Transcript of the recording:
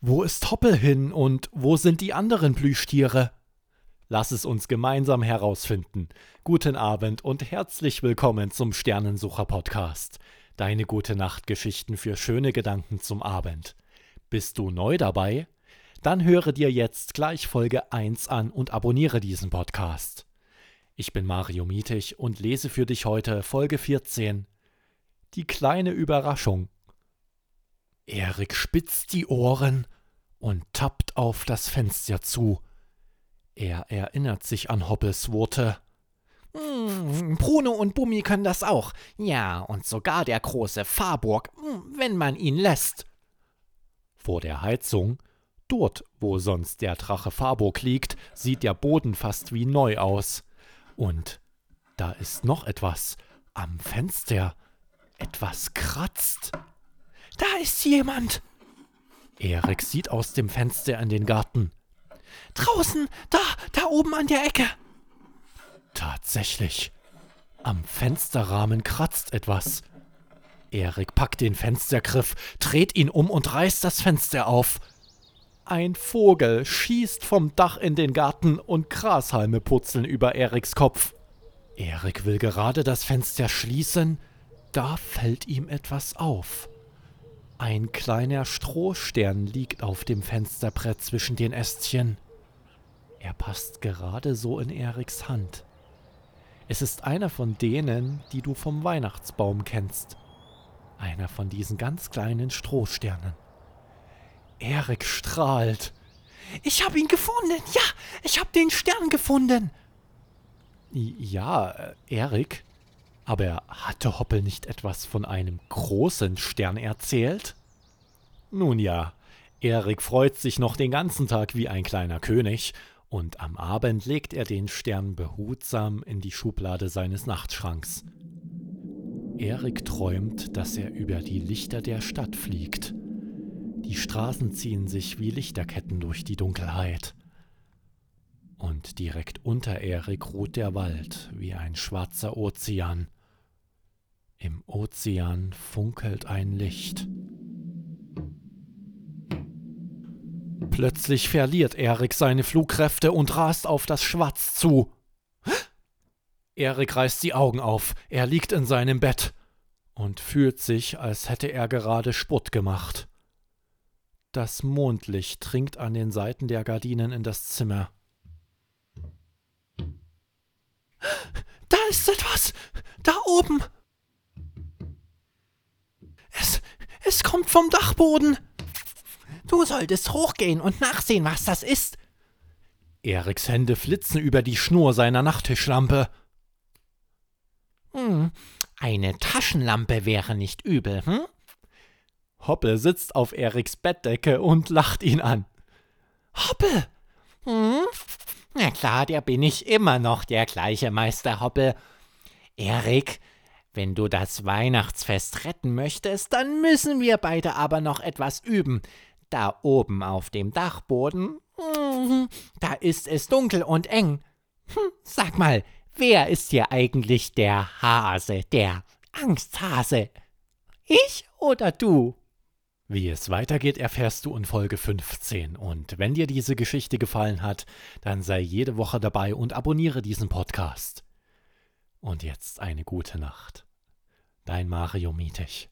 Wo ist Hoppel hin und wo sind die anderen Plüschtiere? Lass es uns gemeinsam herausfinden. Guten Abend und herzlich willkommen zum Sternensucher Podcast. Deine gute Nachtgeschichten für schöne Gedanken zum Abend. Bist du neu dabei? Dann höre dir jetzt gleich Folge 1 an und abonniere diesen Podcast. Ich bin Mario Mietig und lese für dich heute Folge 14. Die kleine Überraschung. Erik spitzt die Ohren und tappt auf das Fenster zu. Er erinnert sich an Hoppes Worte. Hm, Bruno und Bummi können das auch. Ja, und sogar der große Farburg, hm, wenn man ihn lässt. Vor der Heizung, dort, wo sonst der Drache Farburg liegt, sieht der Boden fast wie neu aus. Und da ist noch etwas am Fenster. Etwas kratzt. Da ist jemand. Erik sieht aus dem Fenster in den Garten. Draußen, da, da oben an der Ecke. Tatsächlich. Am Fensterrahmen kratzt etwas. Erik packt den Fenstergriff, dreht ihn um und reißt das Fenster auf. Ein Vogel schießt vom Dach in den Garten und Grashalme purzeln über Eriks Kopf. Erik will gerade das Fenster schließen, da fällt ihm etwas auf. Ein kleiner Strohstern liegt auf dem Fensterbrett zwischen den Ästchen. Er passt gerade so in Eriks Hand. Es ist einer von denen, die du vom Weihnachtsbaum kennst. Einer von diesen ganz kleinen Strohsternen. Erik strahlt. Ich hab ihn gefunden. Ja, ich hab den Stern gefunden. Ja, äh, Erik, aber hatte Hoppel nicht etwas von einem großen Stern erzählt? Nun ja, Erik freut sich noch den ganzen Tag wie ein kleiner König, und am Abend legt er den Stern behutsam in die Schublade seines Nachtschranks. Erik träumt, dass er über die Lichter der Stadt fliegt. Die Straßen ziehen sich wie Lichterketten durch die Dunkelheit. Und direkt unter Erik ruht der Wald wie ein schwarzer Ozean. Im Ozean funkelt ein Licht. Plötzlich verliert Erik seine Flugkräfte und rast auf das Schwarz zu. Erik reißt die Augen auf, er liegt in seinem Bett und fühlt sich, als hätte er gerade Sport gemacht. Das Mondlicht dringt an den Seiten der Gardinen in das Zimmer. Da ist etwas! Da oben! Es kommt vom Dachboden. Du solltest hochgehen und nachsehen, was das ist. Eriks Hände flitzen über die Schnur seiner Nachttischlampe. Hm, eine Taschenlampe wäre nicht übel, hm? Hoppe sitzt auf Eriks Bettdecke und lacht ihn an. Hoppe! Hm? Na klar, der bin ich immer noch, der gleiche Meister Hoppe. Erik, wenn du das Weihnachtsfest retten möchtest, dann müssen wir beide aber noch etwas üben. Da oben auf dem Dachboden, hm, da ist es dunkel und eng. Hm, sag mal, wer ist hier eigentlich der Hase, der Angsthase? Ich oder du? Wie es weitergeht, erfährst du in Folge 15. Und wenn dir diese Geschichte gefallen hat, dann sei jede Woche dabei und abonniere diesen Podcast. Und jetzt eine gute Nacht. Dein Mario Mietig.